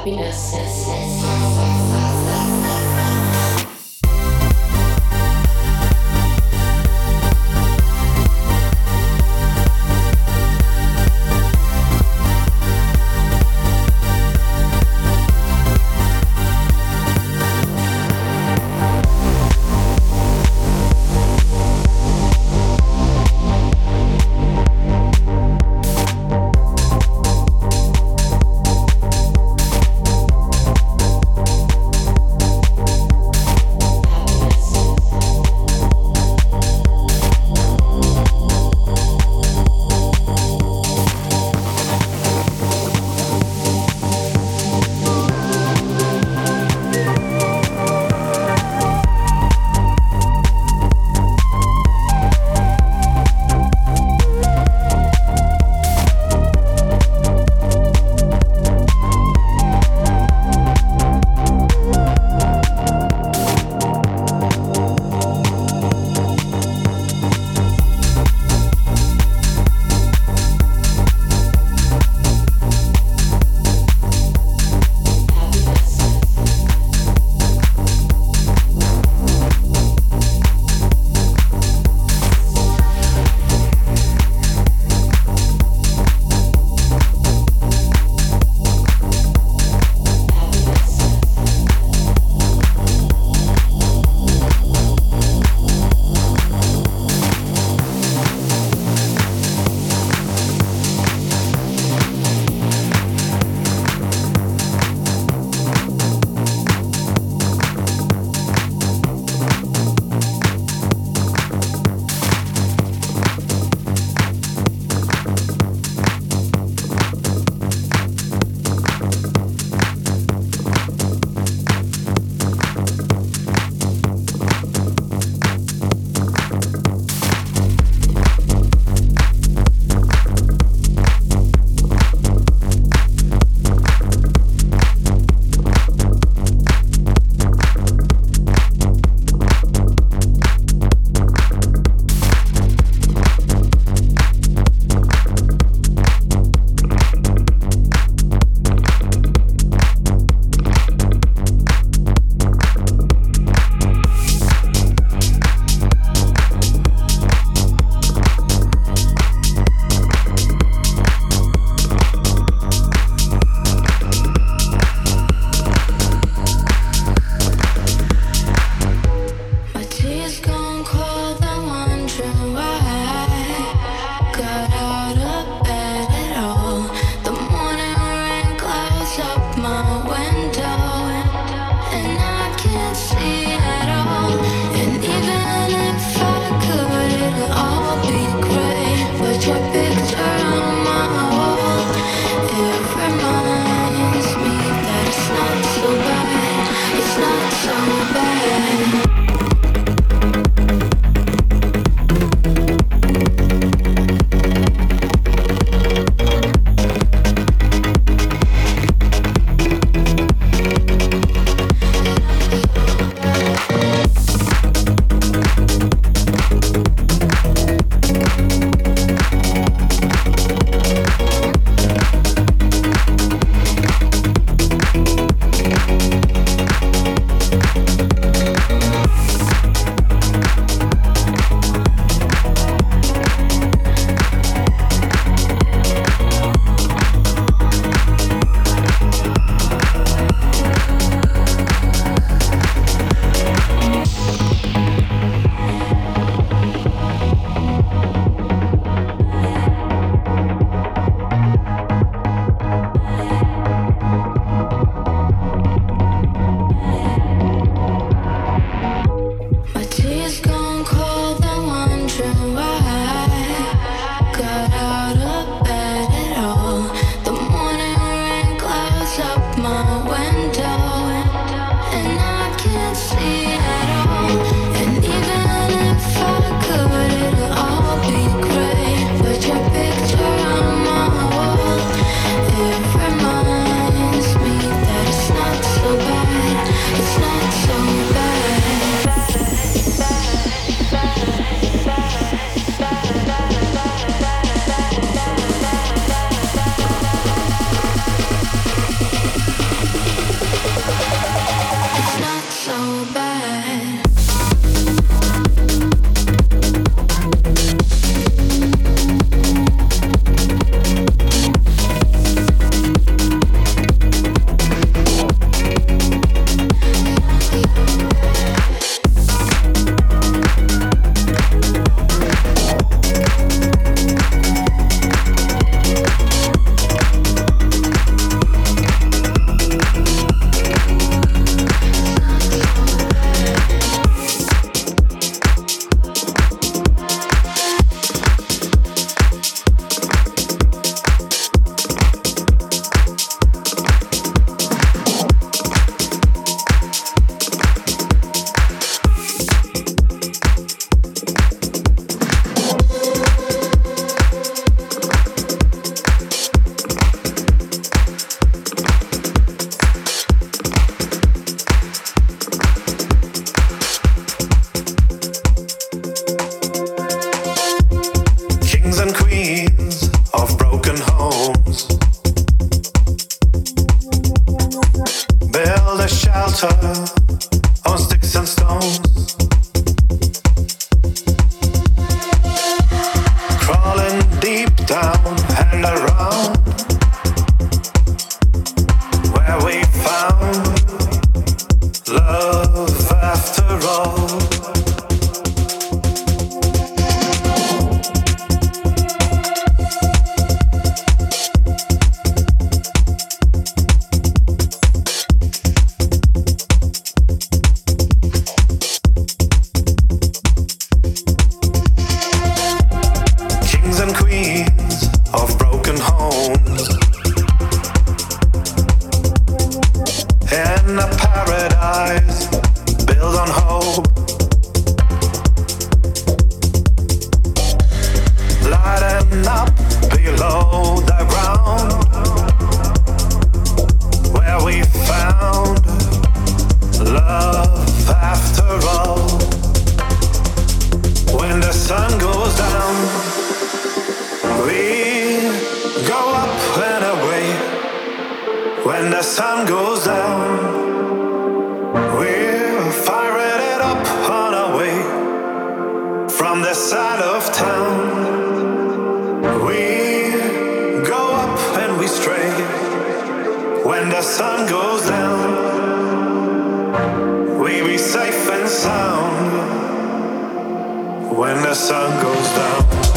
happiness. When the sun goes down, we're fired up on our way from the side of town. We go up and we stray. When the sun goes down, we be safe and sound. When the sun goes down.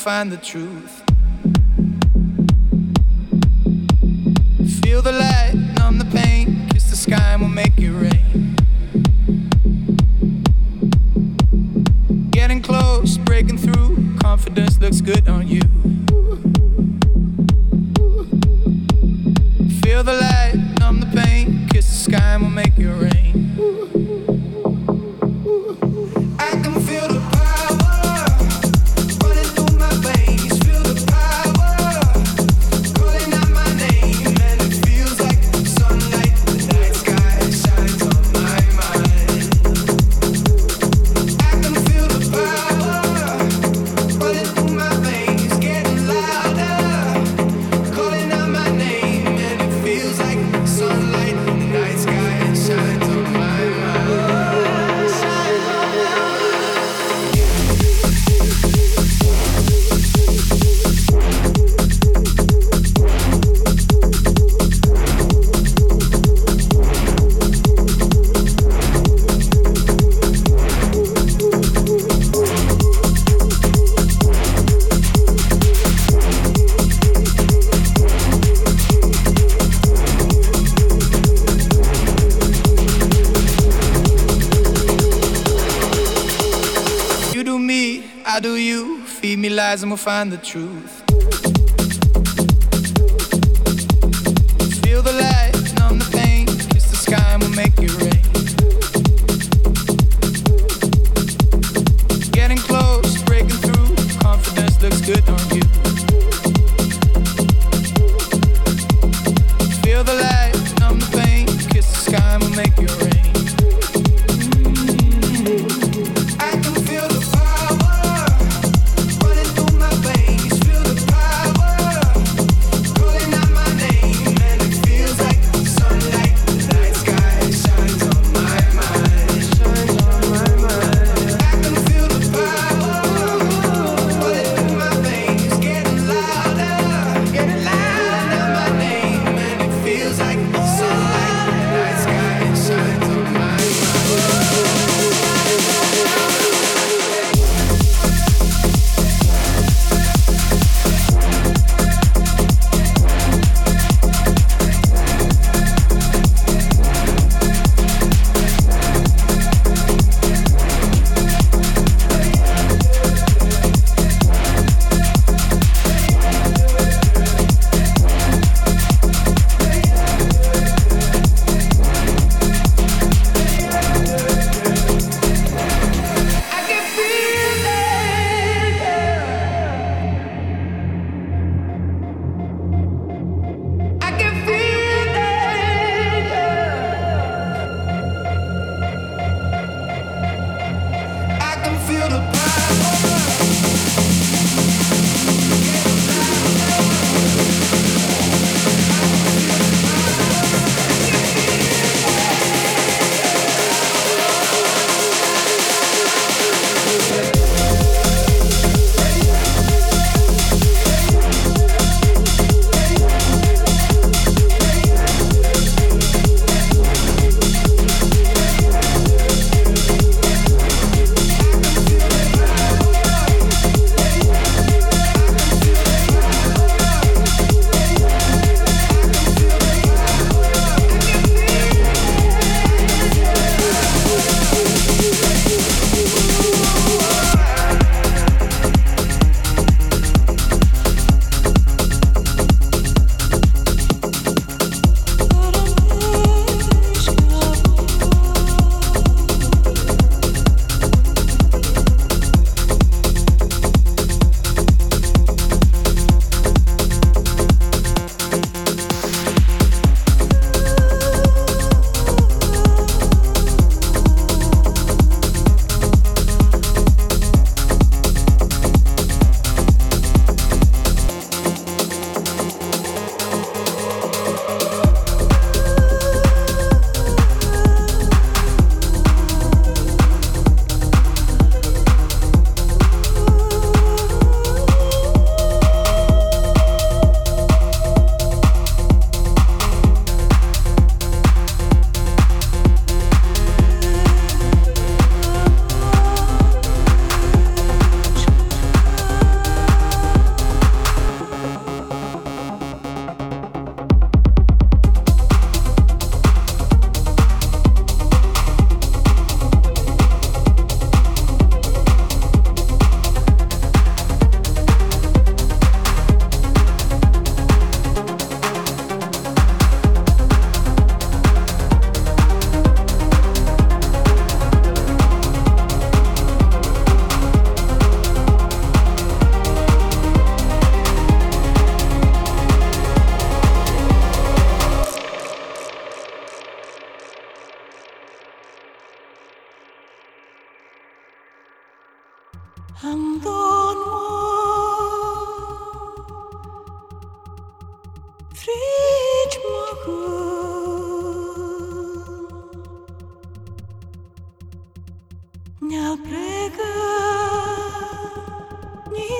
Find the truth. And we'll find the truth.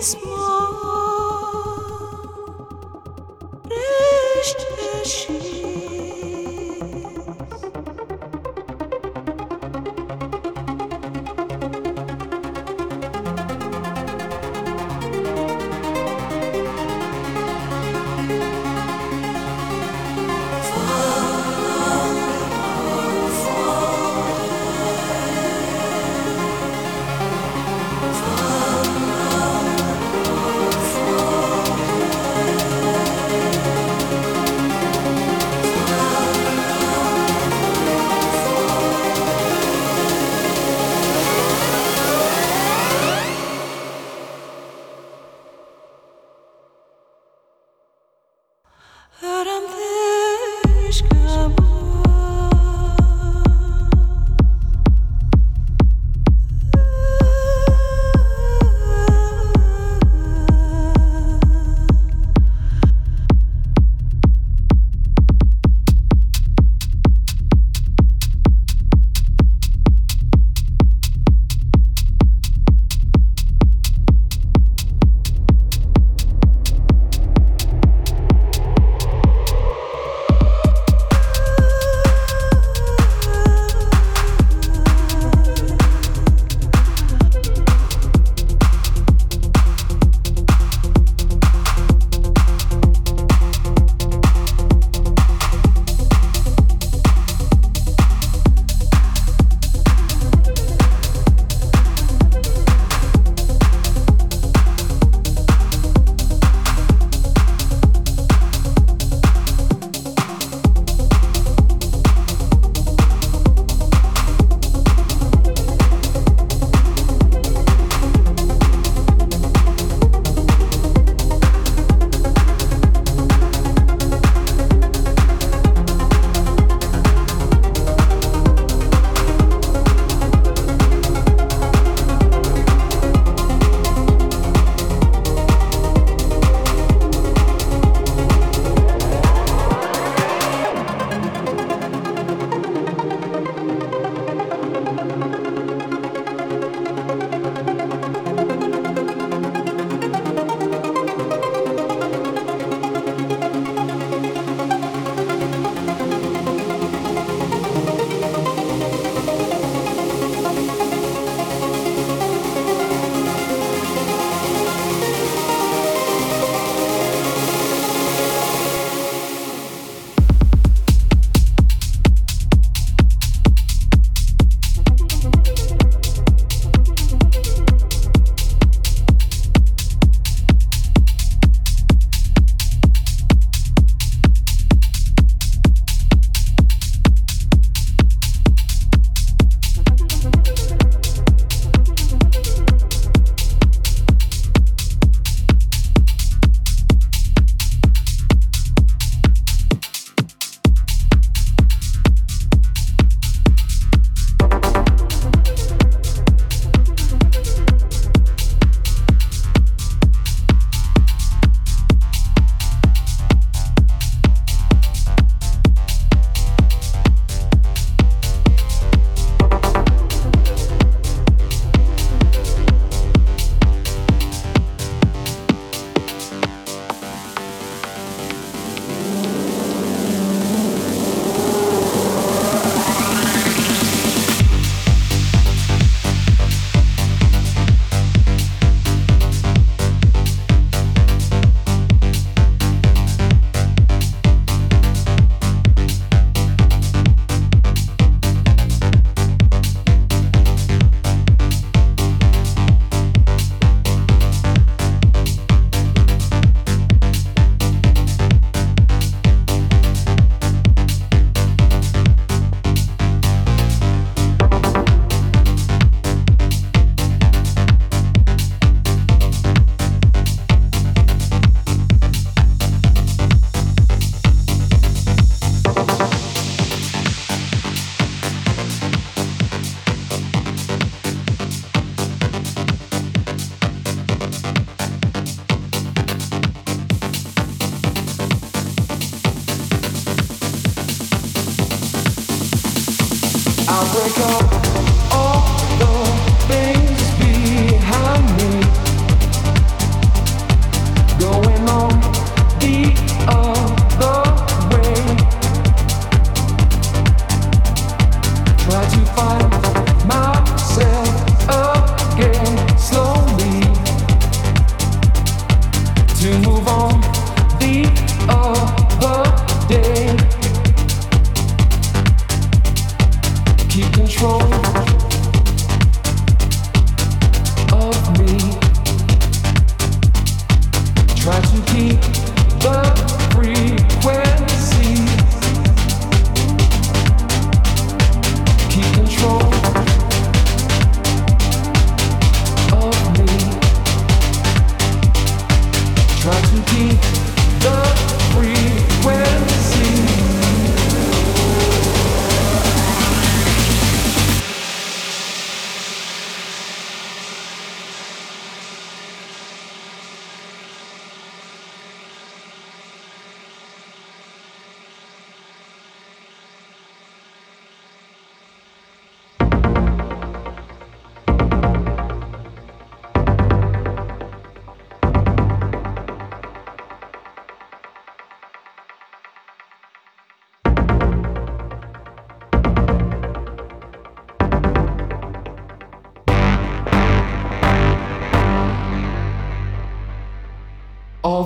Small, Reszcie się.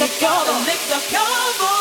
lick the cover, lick the cover.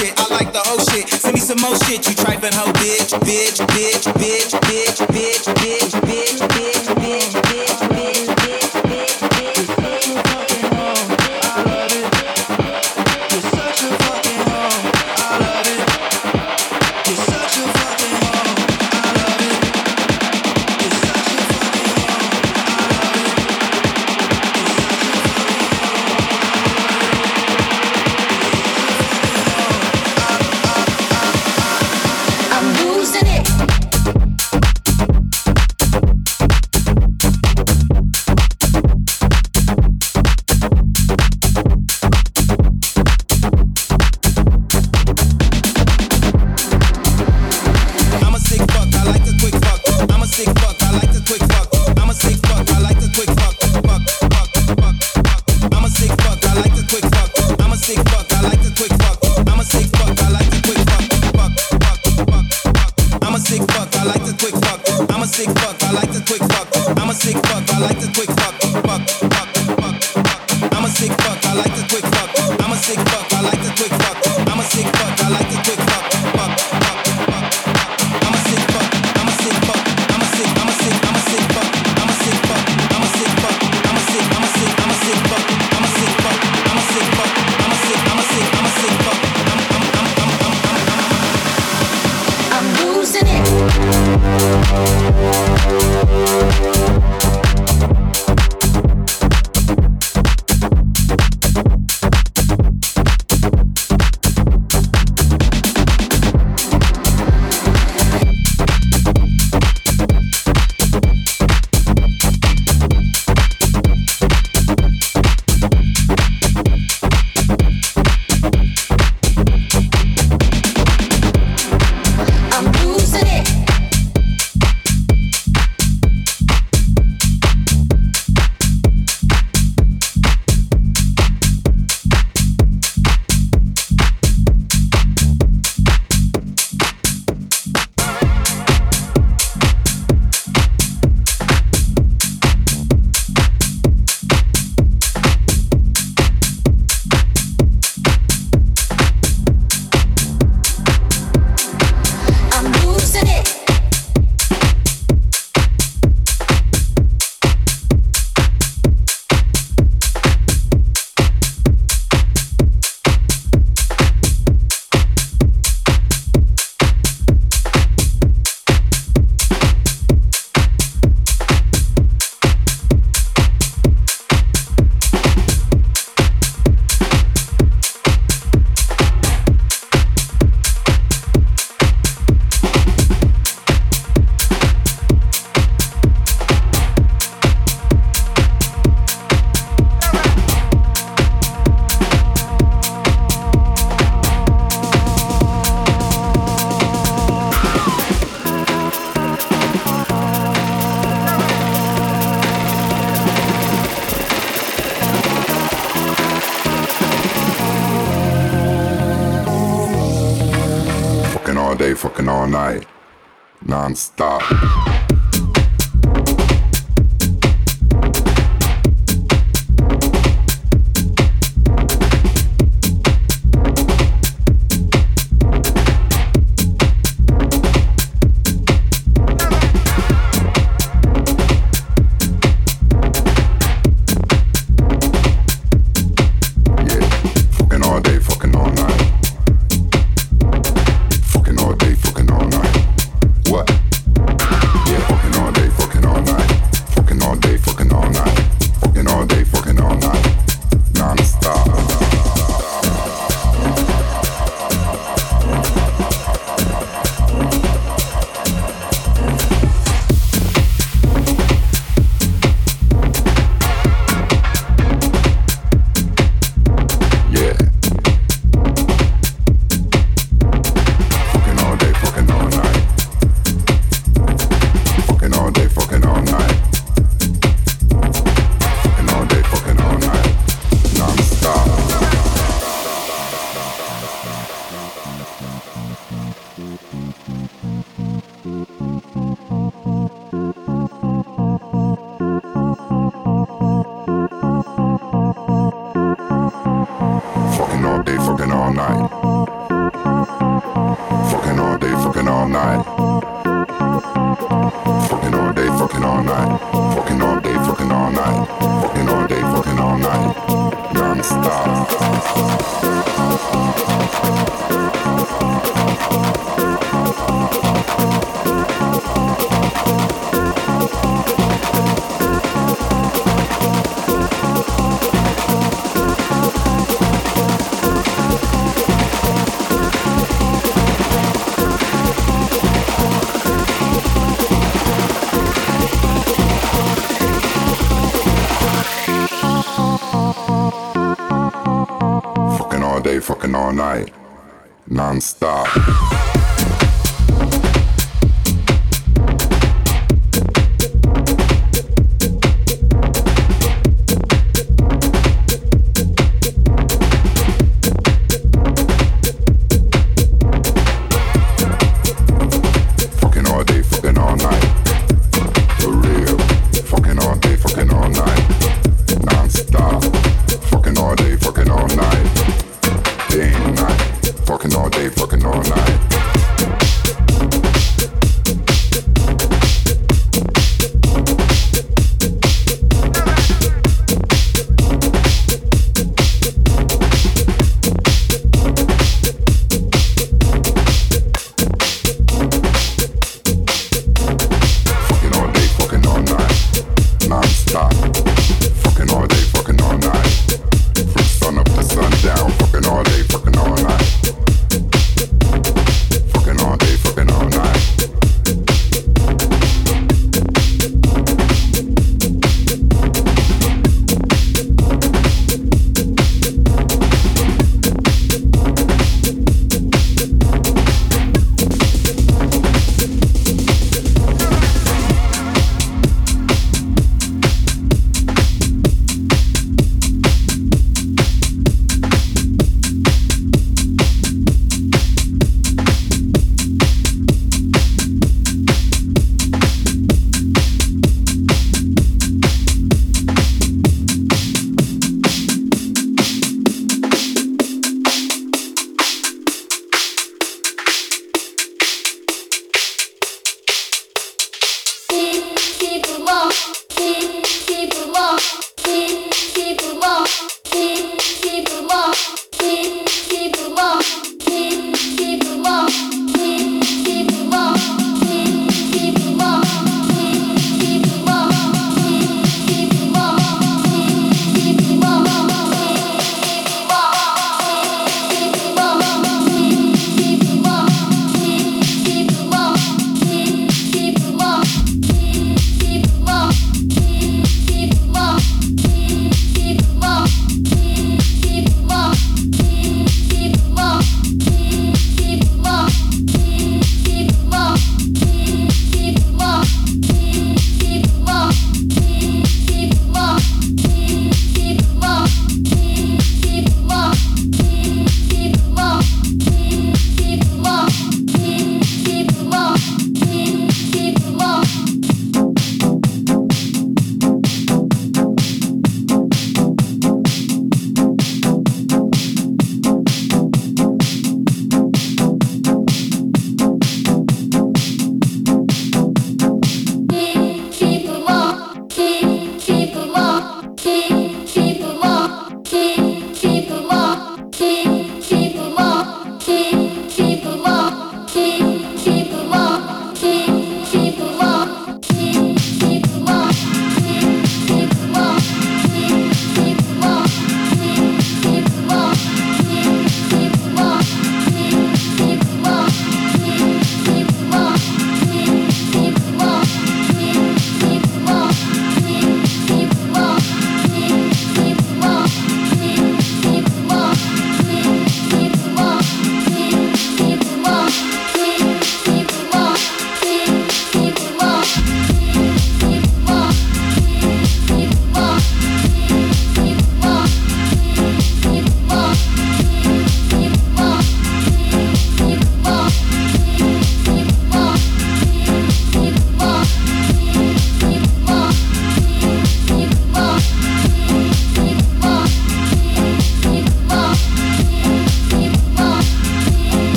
shit. I like the old shit. Send me some more shit, you tripping hoe, bitch, bitch, bitch, bitch, bitch, bitch, bitch. bitch. all day, fucking all night, non-stop.